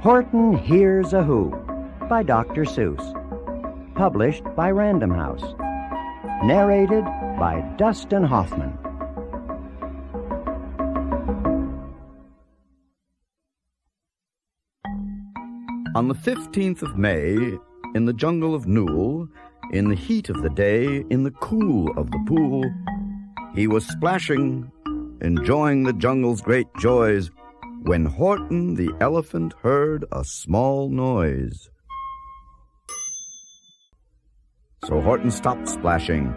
Horton Hears a Who by Dr. Seuss. Published by Random House. Narrated by Dustin Hoffman. On the 15th of May, in the jungle of Nool, in the heat of the day, in the cool of the pool, he was splashing, enjoying the jungle's great joys, when Horton the elephant heard a small noise. So Horton stopped splashing.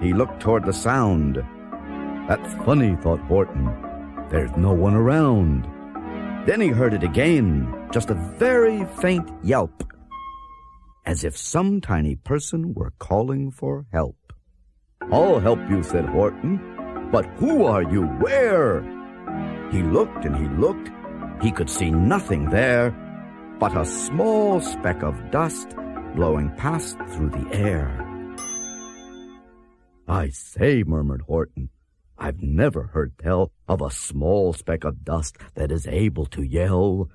He looked toward the sound. That's funny, thought Horton. There's no one around. Then he heard it again, just a very faint yelp, as if some tiny person were calling for help. I'll help you, said Horton. But who are you? Where? He looked and he looked. He could see nothing there but a small speck of dust blowing past through the air. I say, murmured Horton, I've never heard tell of a small speck of dust that is able to yell.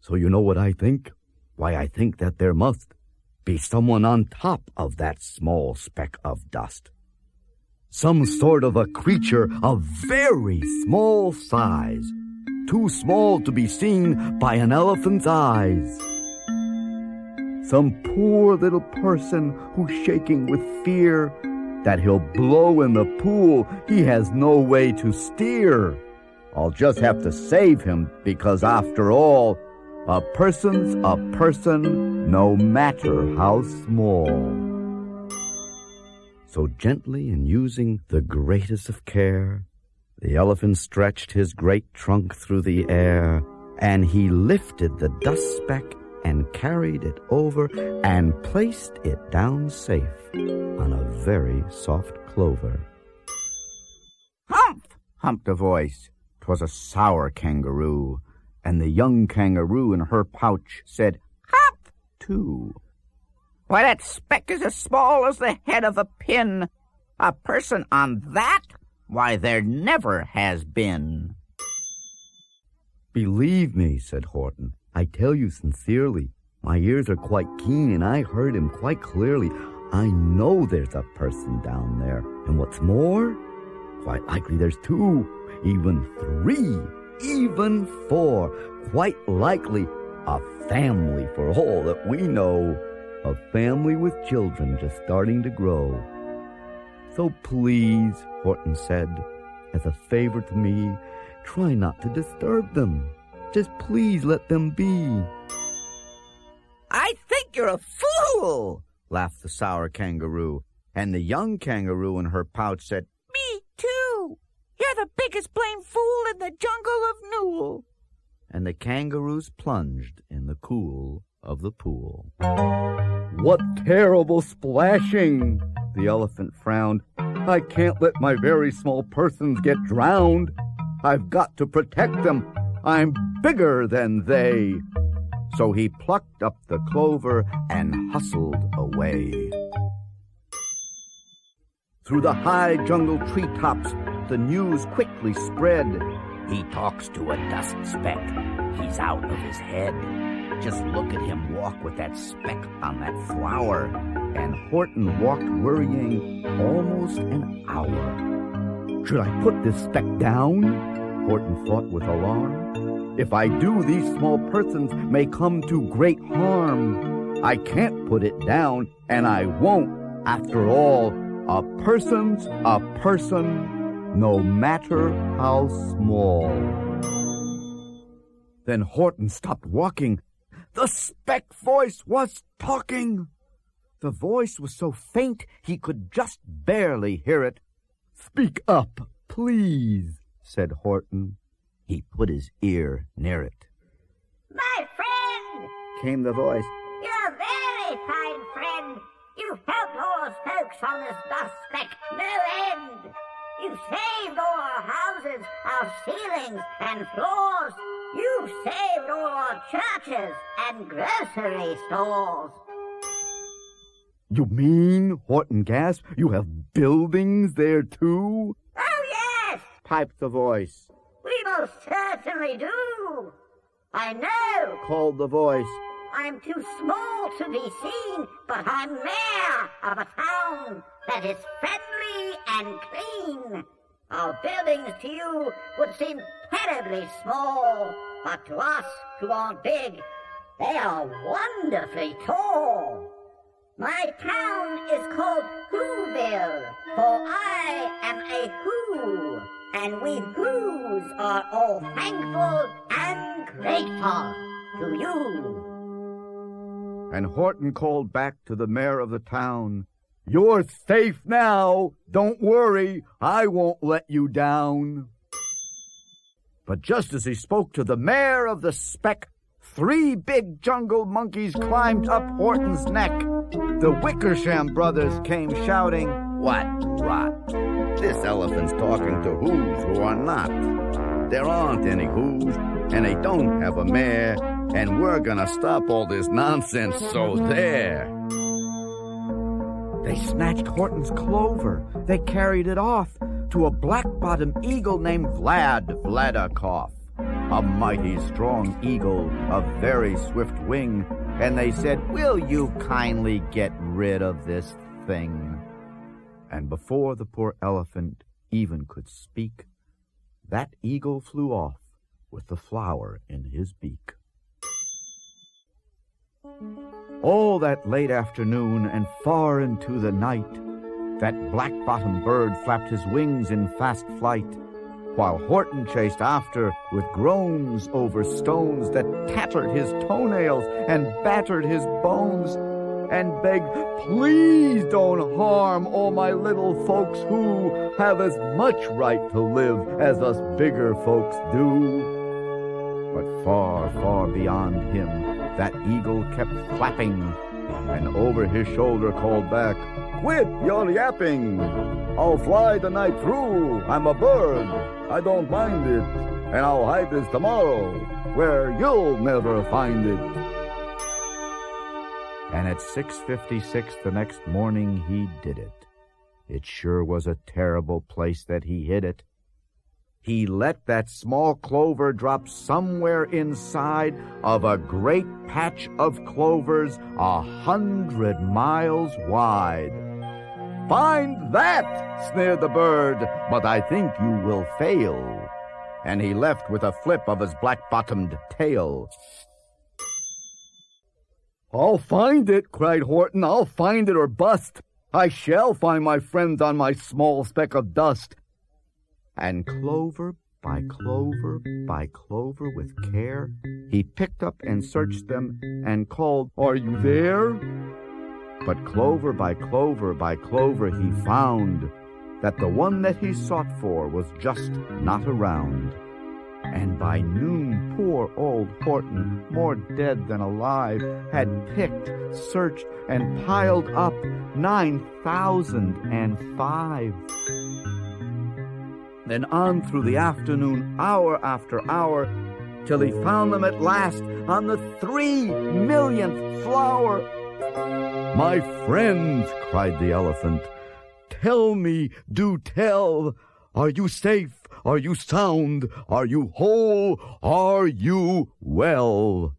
So you know what I think? Why, I think that there must be someone on top of that small speck of dust. Some sort of a creature of very small size, too small to be seen by an elephant's eyes. Some poor little person who's shaking with fear that he'll blow in the pool he has no way to steer. I'll just have to save him because, after all, a person's a person no matter how small. So gently and using the greatest of care, the elephant stretched his great trunk through the air, and he lifted the dust speck and carried it over and placed it down safe on a very soft clover. Humph! humped a voice. 'Twas a sour kangaroo, and the young kangaroo in her pouch said, Humph! too. Why, that speck is as small as the head of a pin. A person on that? Why, there never has been. Believe me, said Horton, I tell you sincerely, my ears are quite keen and I heard him quite clearly. I know there's a person down there. And what's more, quite likely there's two, even three, even four. Quite likely a family for all that we know. A family with children just starting to grow. So please, Horton said, as a favor to me, try not to disturb them. Just please let them be. I think you're a fool, laughed the sour kangaroo. And the young kangaroo in her pouch said, Me too. You're the biggest blame fool in the jungle of Nool. And the kangaroos plunged in the cool of the pool. What terrible splashing! The elephant frowned. I can't let my very small persons get drowned. I've got to protect them. I'm bigger than they. So he plucked up the clover and hustled away. Through the high jungle treetops, the news quickly spread. He talks to a dust speck. He's out of his head. Just look at him walk with that speck on that flower. And Horton walked worrying almost an hour. Should I put this speck down? Horton thought with alarm. If I do, these small persons may come to great harm. I can't put it down, and I won't. After all, a person's a person, no matter how small. Then Horton stopped walking. The speck voice was talking. The voice was so faint he could just barely hear it. Speak up, please, said Horton. He put his ear near it. My friend, came the voice. You're a very fine friend. You've helped all us folks on this dust speck no end. You've saved all our houses, our ceilings and floors. You've saved all our churches and grocery stores. You mean, Horton gasped, you have buildings there too? Oh, yes, piped the voice. we most certainly do. I know, called the voice. I'm too small to be seen, but I'm mayor of a town that is friendly and clean. Our buildings to you would seem terribly small, but to us who aren't big, they are wonderfully tall. My town is called Whoville, for I am a Who, and we Whos are all thankful and grateful to you. And Horton called back to the mayor of the town, You're safe now. Don't worry. I won't let you down. But just as he spoke to the mayor of the speck, three big jungle monkeys climbed up Horton's neck. The Wickersham brothers came shouting, What rot! This elephant's talking to Whos who are not. There aren't any Whos, and they don't have a mayor, and we're gonna stop all this nonsense, so there. They snatched Horton's clover. They carried it off to a black-bottomed eagle named Vlad Vladikoff, a mighty strong eagle of very swift wing, and they said, Will you kindly get rid of this thing? And before the poor elephant even could speak, that eagle flew off with the flower in his beak. All that late afternoon and far into the night, that black-bottomed bird flapped his wings in fast flight, while Horton chased after with groans over stones that tattered his toenails and battered his bones, and begged, Please don't harm all my little folks who have as much right to live as us bigger folks do. But far, far beyond him, that eagle kept flapping, and over his shoulder called back, Quit your yapping! I'll fly the night through. I'm a bird. I don't mind it. And I'll hide this tomorrow, where you'll never find it. And at 6.56 the next morning he did it. It sure was a terrible place that he hid it. He let that small clover drop somewhere inside of a great patch of clovers a hundred miles wide. Find that, sneered the bird, but I think you will fail. And he left with a flip of his black-bottomed tail. I'll find it, cried Horton. I'll find it or bust. I shall find my friends on my small speck of dust. And clover by clover by clover with care, he picked up and searched them and called, Are you there? But clover by clover by clover he found that the one that he sought for was just not around. And by noon, poor old Horton, more dead than alive, had picked, searched, and piled up nine thousand and five. Then on through the afternoon, hour after hour, till he found them at last on the three millionth flower. My friends, cried the elephant, tell me, do tell, are you safe? Are you sound? Are you whole? Are you well?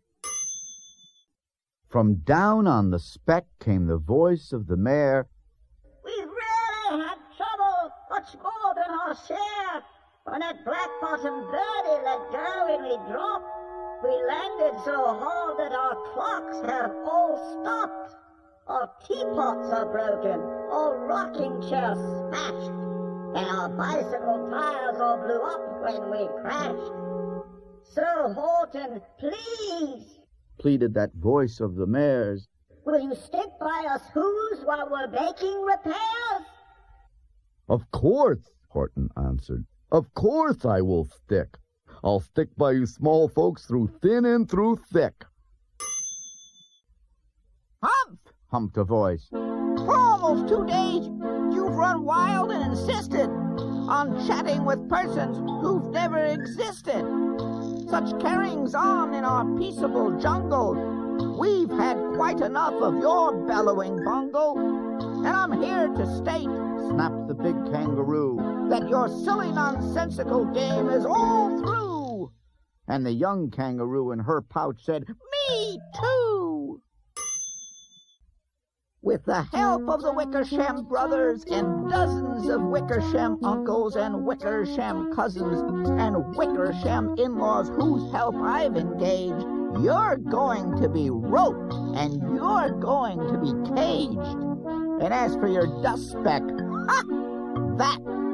From down on the speck came the voice of the mayor. We've really had trouble, much more than our share. When that black-bottomed birdie let go and we dropped, we landed so hard that our clocks have all stopped. Our teapots are broken, our rocking chairs smashed, and our bicycle tires all blew up when we crashed. Sir Horton, please, pleaded that voice of the mayor's. will you stick by us Whos while we're making repairs? Of course, Horton answered. Of course I will stick. I'll stick by you small folks through thin and through thick. Humph! humped a voice. For almost two days, you've run wild and insisted on chatting with persons who've never existed. Such carryings on in our peaceable jungle. We've had quite enough of your bellowing bungle. And I'm here to state, snapped the big kangaroo, that your silly nonsensical game is all through. And the young kangaroo in her pouch said, Me too! With the help of the Wickersham brothers and dozens of Wickersham uncles and Wickersham cousins and Wickersham in-laws whose help I've engaged, you're going to be roped and you're going to be caged. And as for your dust speck, ha!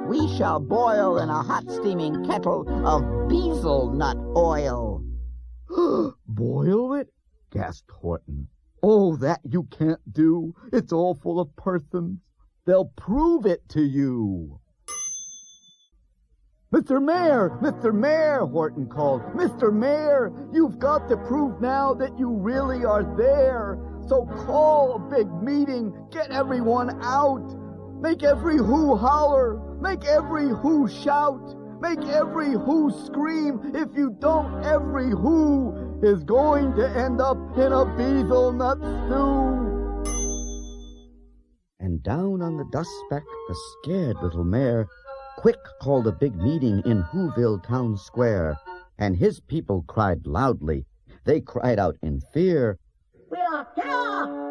We shall boil in a hot steaming kettle of beezle nut oil. Boil it? gasped Horton. Oh, that you can't do. It's all full of persons. They'll prove it to you. Mr. Mayor, Mr. Mayor, Horton called. Mr. Mayor, you've got to prove now that you really are there. So call a big meeting, get everyone out. Make every who holler, make every who shout, make every who scream. If you don't, every who is going to end up in a beezle nut stew. And down on the dust speck, the scared little mayor quick called a big meeting in Whoville town square, and his people cried loudly. They cried out in fear, We are here!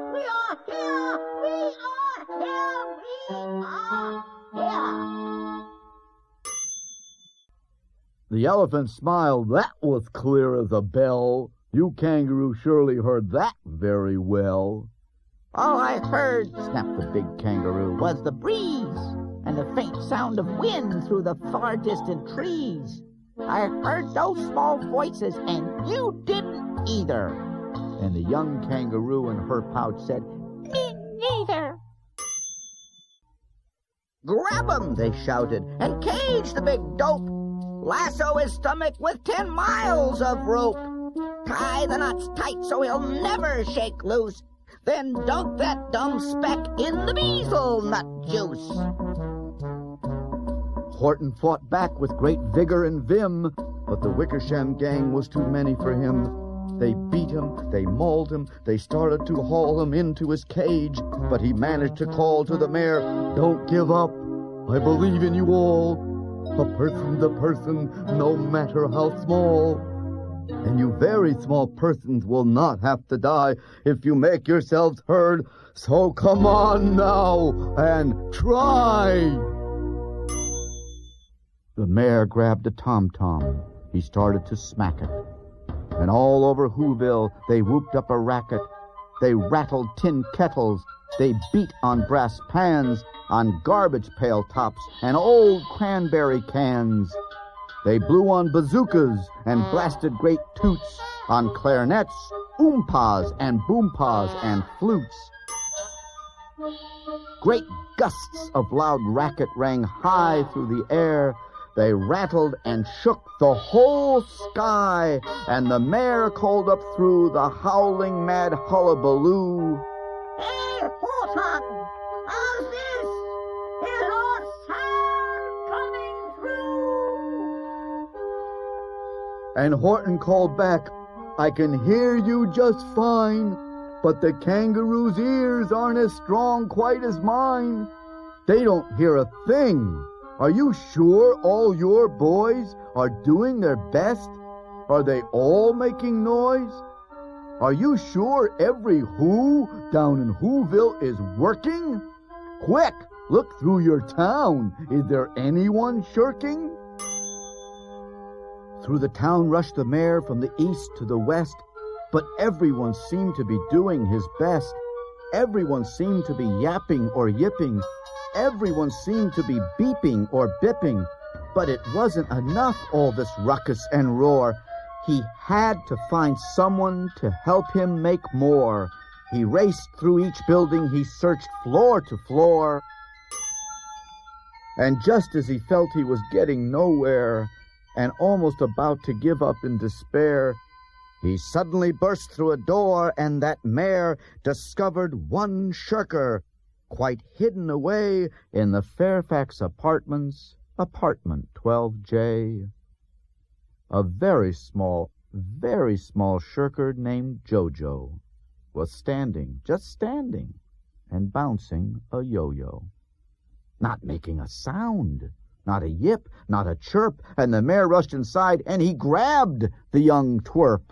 The elephant smiled. That was clear as a bell. You kangaroo surely heard that very well. All I heard, snapped the big kangaroo, was the breeze and the faint sound of wind through the far distant trees. I heard those small voices, and you didn't either. And the young kangaroo in her pouch said, Me neither. Grab him, they shouted, and cage the big dope. Lasso his stomach with ten miles of rope. Tie the knots tight so he'll never shake loose. Then dunk that dumb speck in the beezle nut juice. Horton fought back with great vigor and vim, but the Wickersham gang was too many for him. They beat him, they mauled him, they started to haul him into his cage, but he managed to call to the mayor, Don't give up. I believe in you all. A person's a person, no matter how small. And you very small persons will not have to die if you make yourselves heard. So come on now and try. The mayor grabbed a tom-tom. He started to smack it. And all over Whoville, they whooped up a racket. They rattled tin kettles. They beat on brass pans, on garbage pail tops, and old cranberry cans. They blew on bazookas and blasted great toots, on clarinets, oompas and boompas and flutes. Great gusts of loud racket rang high through the air. They rattled and shook the whole sky, and the mayor called up through the howling mad hullabaloo. Horton! How's this? Is our sound coming through? And Horton called back, I can hear you just fine, but the kangaroo's ears aren't as strong quite as mine. They don't hear a thing. Are you sure all your boys are doing their best? Are they all making noise? Are you sure every who down in Whoville is working? Quick, look through your town. Is there anyone shirking? Through the town rushed the mayor from the east to the west, but everyone seemed to be doing his best. Everyone seemed to be yapping or yipping. Everyone seemed to be beeping or bipping. But it wasn't enough, all this ruckus and roar. He had to find someone to help him make more. He raced through each building, he searched floor to floor. And just as he felt he was getting nowhere and almost about to give up in despair, he suddenly burst through a door, and that mayor discovered one shirker, quite hidden away in the Fairfax Apartments, apartment 12J. A very small, very small shirker named Jojo was standing, just standing, and bouncing a yo-yo. Not making a sound, Not a yip, not a chirp, and the mayor rushed inside and he grabbed the young twerp.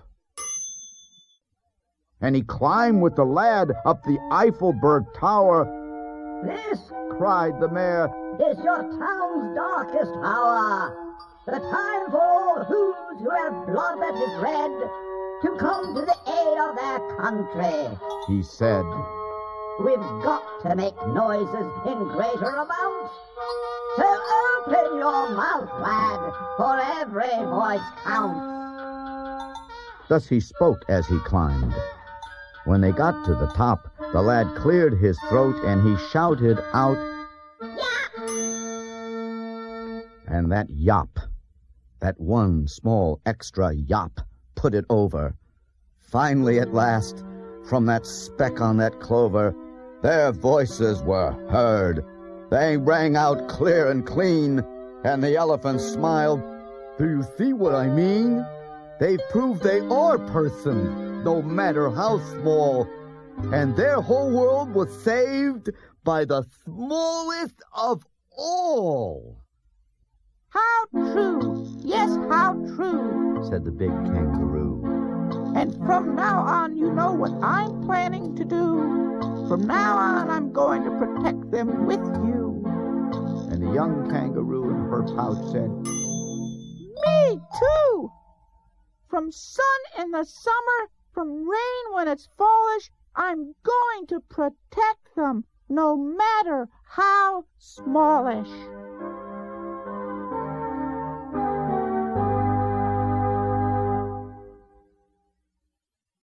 And he climbed with the lad up the Eiffelberg Tower. This Cried the mayor, is your town's darkest hour. The time for all Whos who have blood that is red to come to the aid of their country. he said. We've got to make noises in greater amounts. So open your mouth, lad, for every voice counts. Thus he spoke as he climbed. When they got to the top, the lad cleared his throat and he shouted out, Yap! and that yop, that one small extra yop, put it over. Finally, at last, from that speck on that clover, their voices were heard. They rang out clear and clean, and the elephant smiled. Do you see what I mean? They've proved they are persons, no matter how small. And their whole world was saved by the smallest of all. How true! Yes, how true! said the big kangaroo. And from now on, you know what I'm planning to do. From now on, I'm going to protect them with you. And the young kangaroo in her pouch said, Me too! From sun in the summer, from rain when it's fallish, I'm going to protect them, no matter how smallish.